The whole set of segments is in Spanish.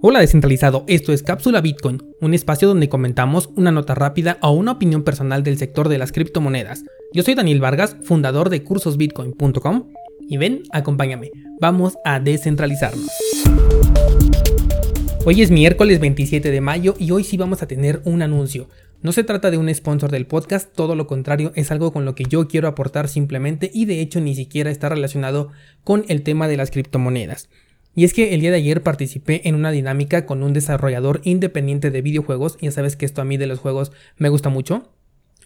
Hola descentralizado, esto es Cápsula Bitcoin, un espacio donde comentamos una nota rápida o una opinión personal del sector de las criptomonedas. Yo soy Daniel Vargas, fundador de cursosbitcoin.com y ven, acompáñame, vamos a descentralizarnos. Hoy es miércoles 27 de mayo y hoy sí vamos a tener un anuncio. No se trata de un sponsor del podcast, todo lo contrario, es algo con lo que yo quiero aportar simplemente y de hecho ni siquiera está relacionado con el tema de las criptomonedas. Y es que el día de ayer participé en una dinámica con un desarrollador independiente de videojuegos, ya sabes que esto a mí de los juegos me gusta mucho,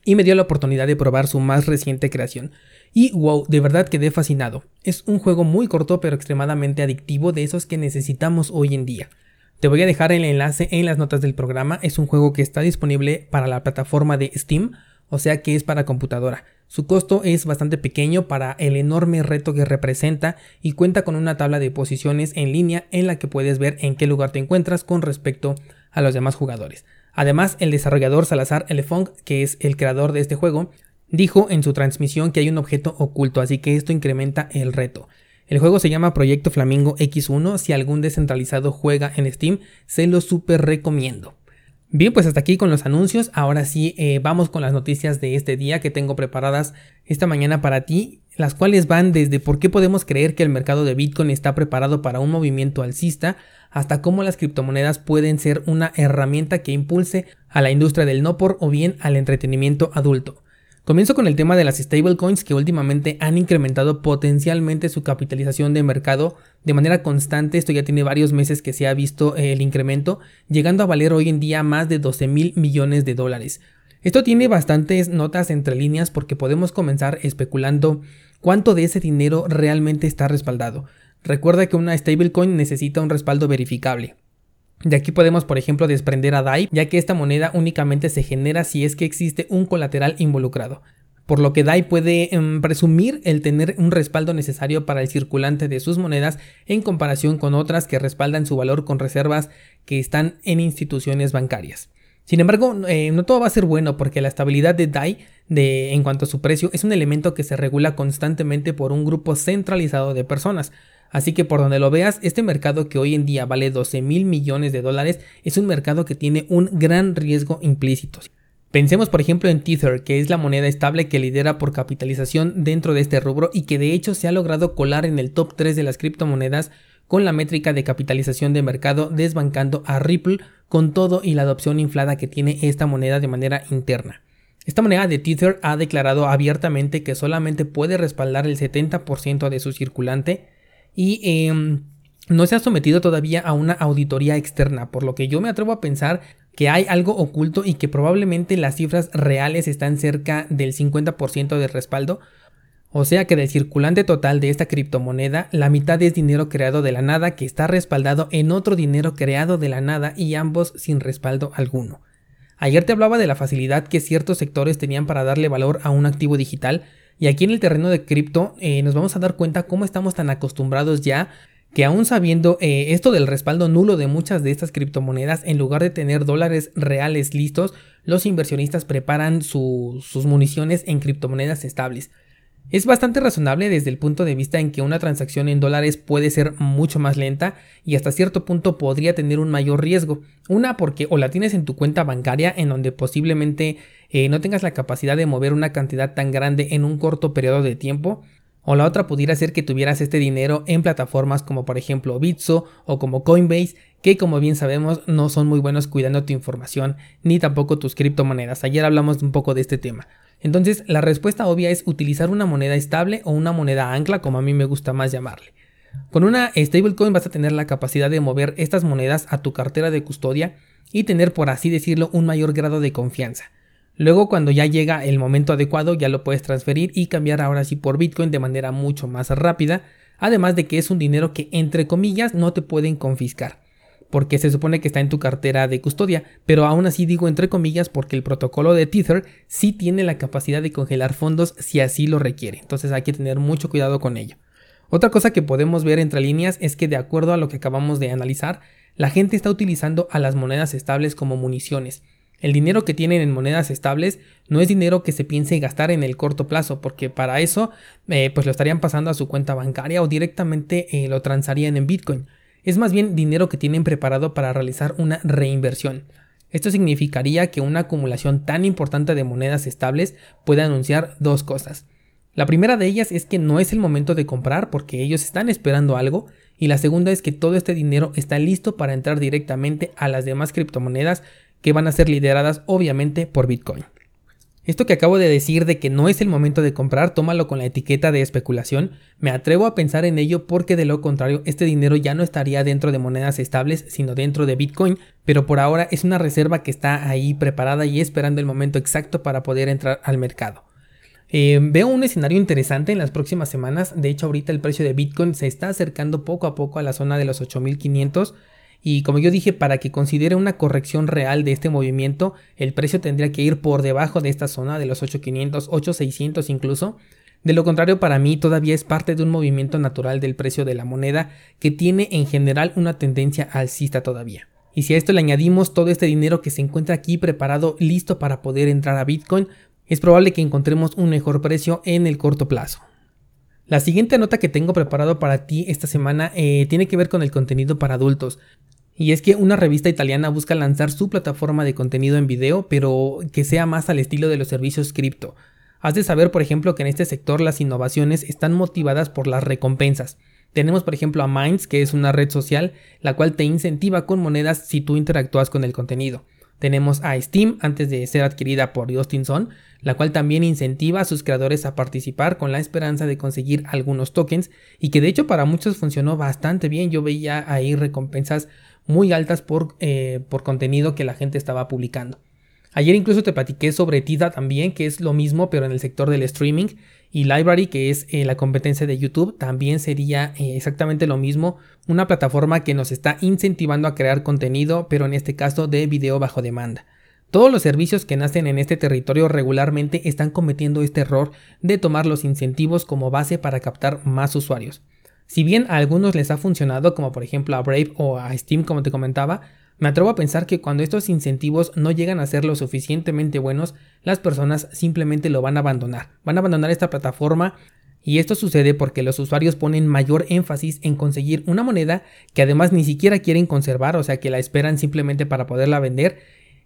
y me dio la oportunidad de probar su más reciente creación. Y wow, de verdad quedé fascinado. Es un juego muy corto pero extremadamente adictivo de esos que necesitamos hoy en día. Te voy a dejar el enlace en las notas del programa, es un juego que está disponible para la plataforma de Steam, o sea que es para computadora. Su costo es bastante pequeño para el enorme reto que representa y cuenta con una tabla de posiciones en línea en la que puedes ver en qué lugar te encuentras con respecto a los demás jugadores. Además, el desarrollador Salazar Elefong, que es el creador de este juego, dijo en su transmisión que hay un objeto oculto, así que esto incrementa el reto. El juego se llama Proyecto Flamingo X1, si algún descentralizado juega en Steam, se lo super recomiendo. Bien, pues hasta aquí con los anuncios. Ahora sí, eh, vamos con las noticias de este día que tengo preparadas esta mañana para ti, las cuales van desde por qué podemos creer que el mercado de Bitcoin está preparado para un movimiento alcista, hasta cómo las criptomonedas pueden ser una herramienta que impulse a la industria del no por o bien al entretenimiento adulto. Comienzo con el tema de las stablecoins que últimamente han incrementado potencialmente su capitalización de mercado de manera constante. Esto ya tiene varios meses que se ha visto eh, el incremento, llegando a valer hoy en día más de 12 mil millones de dólares. Esto tiene bastantes notas entre líneas porque podemos comenzar especulando cuánto de ese dinero realmente está respaldado. Recuerda que una stablecoin necesita un respaldo verificable. De aquí podemos, por ejemplo, desprender a DAI, ya que esta moneda únicamente se genera si es que existe un colateral involucrado. Por lo que DAI puede em, presumir el tener un respaldo necesario para el circulante de sus monedas en comparación con otras que respaldan su valor con reservas que están en instituciones bancarias. Sin embargo, eh, no todo va a ser bueno porque la estabilidad de DAI de, en cuanto a su precio es un elemento que se regula constantemente por un grupo centralizado de personas, Así que por donde lo veas, este mercado que hoy en día vale 12 mil millones de dólares es un mercado que tiene un gran riesgo implícito. Pensemos por ejemplo en Tether, que es la moneda estable que lidera por capitalización dentro de este rubro y que de hecho se ha logrado colar en el top 3 de las criptomonedas con la métrica de capitalización de mercado desbancando a Ripple con todo y la adopción inflada que tiene esta moneda de manera interna. Esta moneda de Tether ha declarado abiertamente que solamente puede respaldar el 70% de su circulante y em, no se ha sometido todavía a una auditoría externa, por lo que yo me atrevo a pensar que hay algo oculto y que probablemente las cifras reales están cerca del 50% de respaldo. O sea que del circulante total de esta criptomoneda, la mitad es dinero creado de la nada que está respaldado en otro dinero creado de la nada y ambos sin respaldo alguno. Ayer te hablaba de la facilidad que ciertos sectores tenían para darle valor a un activo digital, y aquí en el terreno de cripto eh, nos vamos a dar cuenta cómo estamos tan acostumbrados ya que aún sabiendo eh, esto del respaldo nulo de muchas de estas criptomonedas, en lugar de tener dólares reales listos, los inversionistas preparan sus municiones en criptomonedas estables. Es bastante razonable desde el punto de vista en que una transacción en dólares puede ser mucho más lenta y hasta cierto punto podría tener un mayor riesgo. Una porque o la tienes en tu cuenta bancaria en donde posiblemente eh, no tengas la capacidad de mover una cantidad tan grande en un corto periodo de tiempo. O la otra pudiera ser que tuvieras este dinero en plataformas como por ejemplo Bitso o como Coinbase, que como bien sabemos no son muy buenos cuidando tu información ni tampoco tus criptomonedas. Ayer hablamos un poco de este tema. Entonces, la respuesta obvia es utilizar una moneda estable o una moneda ancla, como a mí me gusta más llamarle. Con una stablecoin vas a tener la capacidad de mover estas monedas a tu cartera de custodia y tener, por así decirlo, un mayor grado de confianza. Luego, cuando ya llega el momento adecuado, ya lo puedes transferir y cambiar ahora sí por Bitcoin de manera mucho más rápida, además de que es un dinero que, entre comillas, no te pueden confiscar porque se supone que está en tu cartera de custodia, pero aún así digo entre comillas porque el protocolo de Tether sí tiene la capacidad de congelar fondos si así lo requiere, entonces hay que tener mucho cuidado con ello. Otra cosa que podemos ver entre líneas es que de acuerdo a lo que acabamos de analizar, la gente está utilizando a las monedas estables como municiones. El dinero que tienen en monedas estables no es dinero que se piense gastar en el corto plazo, porque para eso eh, pues lo estarían pasando a su cuenta bancaria o directamente eh, lo transarían en Bitcoin. Es más bien dinero que tienen preparado para realizar una reinversión. Esto significaría que una acumulación tan importante de monedas estables puede anunciar dos cosas. La primera de ellas es que no es el momento de comprar porque ellos están esperando algo y la segunda es que todo este dinero está listo para entrar directamente a las demás criptomonedas que van a ser lideradas obviamente por Bitcoin. Esto que acabo de decir de que no es el momento de comprar, tómalo con la etiqueta de especulación. Me atrevo a pensar en ello porque de lo contrario este dinero ya no estaría dentro de monedas estables, sino dentro de Bitcoin, pero por ahora es una reserva que está ahí preparada y esperando el momento exacto para poder entrar al mercado. Eh, veo un escenario interesante en las próximas semanas. De hecho, ahorita el precio de Bitcoin se está acercando poco a poco a la zona de los 8500. Y como yo dije, para que considere una corrección real de este movimiento, el precio tendría que ir por debajo de esta zona de los 8500, 8600 incluso. De lo contrario, para mí todavía es parte de un movimiento natural del precio de la moneda que tiene en general una tendencia alcista todavía. Y si a esto le añadimos todo este dinero que se encuentra aquí preparado, listo para poder entrar a Bitcoin, es probable que encontremos un mejor precio en el corto plazo. La siguiente nota que tengo preparado para ti esta semana eh, tiene que ver con el contenido para adultos. Y es que una revista italiana busca lanzar su plataforma de contenido en video, pero que sea más al estilo de los servicios cripto. Has de saber, por ejemplo, que en este sector las innovaciones están motivadas por las recompensas. Tenemos, por ejemplo, a Minds, que es una red social, la cual te incentiva con monedas si tú interactúas con el contenido. Tenemos a Steam, antes de ser adquirida por Justin la cual también incentiva a sus creadores a participar con la esperanza de conseguir algunos tokens y que de hecho para muchos funcionó bastante bien. Yo veía ahí recompensas muy altas por, eh, por contenido que la gente estaba publicando. Ayer incluso te platiqué sobre Tida también, que es lo mismo pero en el sector del streaming. Y Library, que es eh, la competencia de YouTube, también sería eh, exactamente lo mismo. Una plataforma que nos está incentivando a crear contenido, pero en este caso de video bajo demanda. Todos los servicios que nacen en este territorio regularmente están cometiendo este error de tomar los incentivos como base para captar más usuarios. Si bien a algunos les ha funcionado, como por ejemplo a Brave o a Steam como te comentaba, me atrevo a pensar que cuando estos incentivos no llegan a ser lo suficientemente buenos, las personas simplemente lo van a abandonar. Van a abandonar esta plataforma y esto sucede porque los usuarios ponen mayor énfasis en conseguir una moneda que además ni siquiera quieren conservar, o sea que la esperan simplemente para poderla vender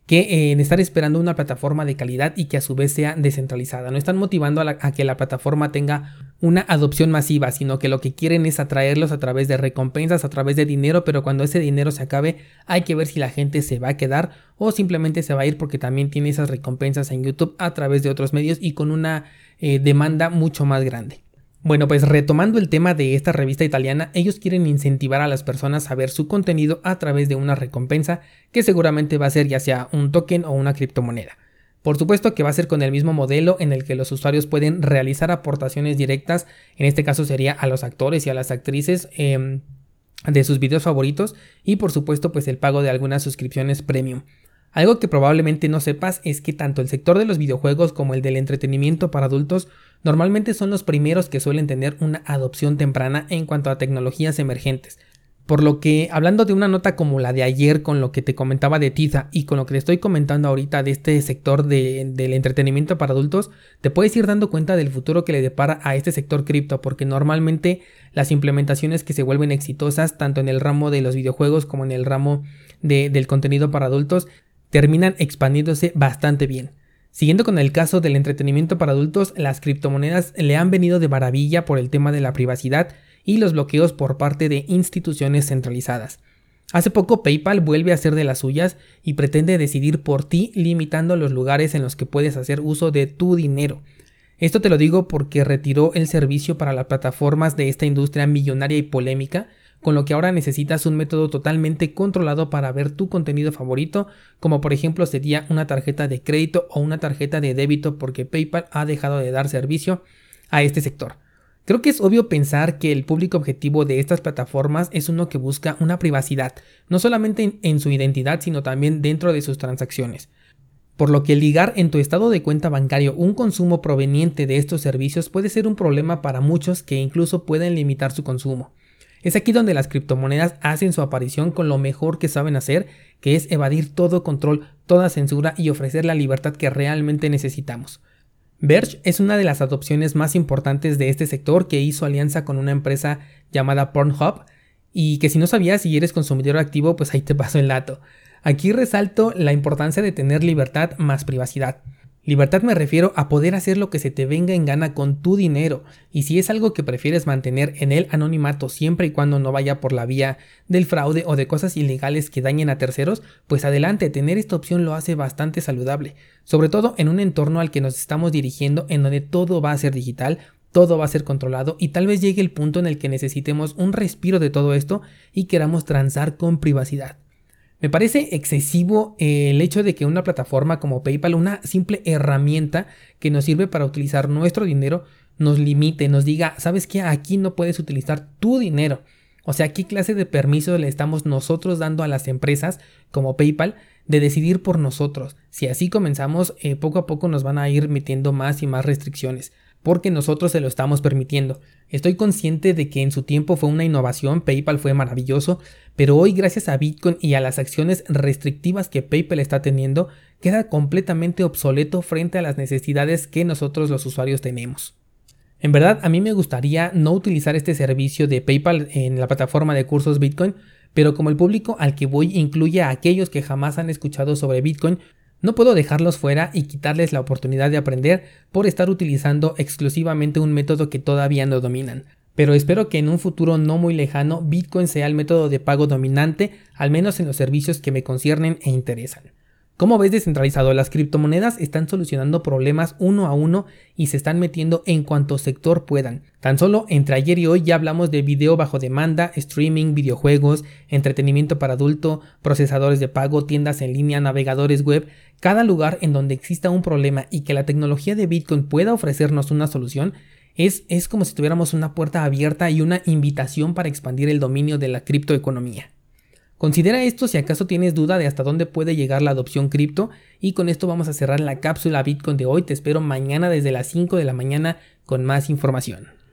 que eh, en estar esperando una plataforma de calidad y que a su vez sea descentralizada. No están motivando a, que la plataforma tenga una adopción masiva, sino que lo que quieren es atraerlos a través de recompensas, a través de dinero, pero cuando ese dinero se acabe hay que ver si la gente se va a quedar o simplemente se va a ir porque también tiene esas recompensas en YouTube a través de otros medios y con una eh, demanda mucho más grande. Bueno, pues retomando el tema de esta revista italiana, ellos quieren incentivar a las personas a ver su contenido a través de una recompensa que seguramente va a ser ya sea un token o una criptomoneda. Por supuesto que va a ser con el mismo modelo en el que los usuarios pueden realizar aportaciones directas, en este caso sería a los actores y a las actrices em, de sus videos favoritos y por supuesto pues el pago de algunas suscripciones premium. Algo que probablemente no sepas es que tanto el sector de los videojuegos como el del entretenimiento para adultos normalmente son los primeros que suelen tener una adopción temprana en cuanto a tecnologías emergentes. Por lo que, hablando de una nota como la de ayer con lo que te comentaba de Tiza y con lo que te estoy comentando ahorita de este sector del entretenimiento para adultos, te puedes ir dando cuenta del futuro que le depara a este sector cripto, porque normalmente las implementaciones que se vuelven exitosas, tanto en el ramo de los videojuegos como en el ramo del contenido para adultos, terminan expandiéndose bastante bien. Siguiendo con el caso del entretenimiento para adultos, las criptomonedas le han venido de maravilla por el tema de la privacidad y los bloqueos por parte de instituciones centralizadas. Hace poco PayPal vuelve a ser de las suyas y pretende decidir por ti limitando los lugares en los que puedes hacer uso de tu dinero. Esto te lo digo porque retiró el servicio para las plataformas de esta industria millonaria y polémica con lo que ahora necesitas un método totalmente controlado para ver tu contenido favorito, como por ejemplo sería una tarjeta de crédito o una tarjeta de débito porque PayPal ha dejado de dar servicio a este sector. Creo que es obvio pensar que el público objetivo de estas plataformas es uno que busca una privacidad, no solamente en, su identidad, sino también dentro de sus transacciones. Por lo que ligar en tu estado de cuenta bancario un consumo proveniente de estos servicios puede ser un problema para muchos que incluso pueden limitar su consumo. Es aquí donde las criptomonedas hacen su aparición con lo mejor que saben hacer, que es evadir todo control, toda censura y ofrecer la libertad que realmente necesitamos. Verge es una de las adopciones más importantes de este sector que hizo alianza con una empresa llamada Pornhub y que si no sabías si eres consumidor activo, pues ahí te paso el dato. Aquí resalto la importancia de tener libertad más privacidad. Libertad me refiero a poder hacer lo que se te venga en gana con tu dinero, y si es algo que prefieres mantener en el anonimato siempre y cuando no vaya por la vía del fraude o de cosas ilegales que dañen a terceros, pues adelante, tener esta opción lo hace bastante saludable, sobre todo en un entorno al que nos estamos dirigiendo en donde todo va a ser digital, todo va a ser controlado y tal vez llegue el punto en el que necesitemos un respiro de todo esto y queramos transar con privacidad. Me parece excesivo eh, el hecho de que una plataforma como PayPal, una simple herramienta que nos sirve para utilizar nuestro dinero, nos limite, nos diga, ¿sabes qué? Aquí no puedes utilizar tu dinero. O sea, ¿qué clase de permiso le estamos nosotros dando a las empresas como PayPal de decidir por nosotros? Si así comenzamos, eh, poco a poco nos van a ir metiendo más y más restricciones porque nosotros se lo estamos permitiendo. Estoy consciente de que en su tiempo fue una innovación, PayPal fue maravilloso, pero hoy gracias a Bitcoin y a las acciones restrictivas que PayPal está teniendo, queda completamente obsoleto frente a las necesidades que nosotros los usuarios tenemos. En verdad, a mí me gustaría no utilizar este servicio de PayPal en la plataforma de cursos Bitcoin, pero como el público al que voy incluye a aquellos que jamás han escuchado sobre Bitcoin, no puedo dejarlos fuera y quitarles la oportunidad de aprender por estar utilizando exclusivamente un método que todavía no dominan. Pero espero que en un futuro no muy lejano Bitcoin sea el método de pago dominante, al menos en los servicios que me conciernen e interesan. Como ves descentralizado, las criptomonedas están solucionando problemas uno a uno y se están metiendo en cuanto sector puedan. Tan solo entre ayer y hoy ya hablamos de video bajo demanda, streaming, videojuegos, entretenimiento para adulto, procesadores de pago, tiendas en línea, navegadores web. Cada lugar en donde exista un problema y que la tecnología de Bitcoin pueda ofrecernos una solución es, es como si tuviéramos una puerta abierta y una invitación para expandir el dominio de la criptoeconomía. Considera esto si acaso tienes duda de hasta dónde puede llegar la adopción cripto y con esto vamos a cerrar la cápsula Bitcoin de hoy. Te espero mañana desde las 5 de la mañana con más información.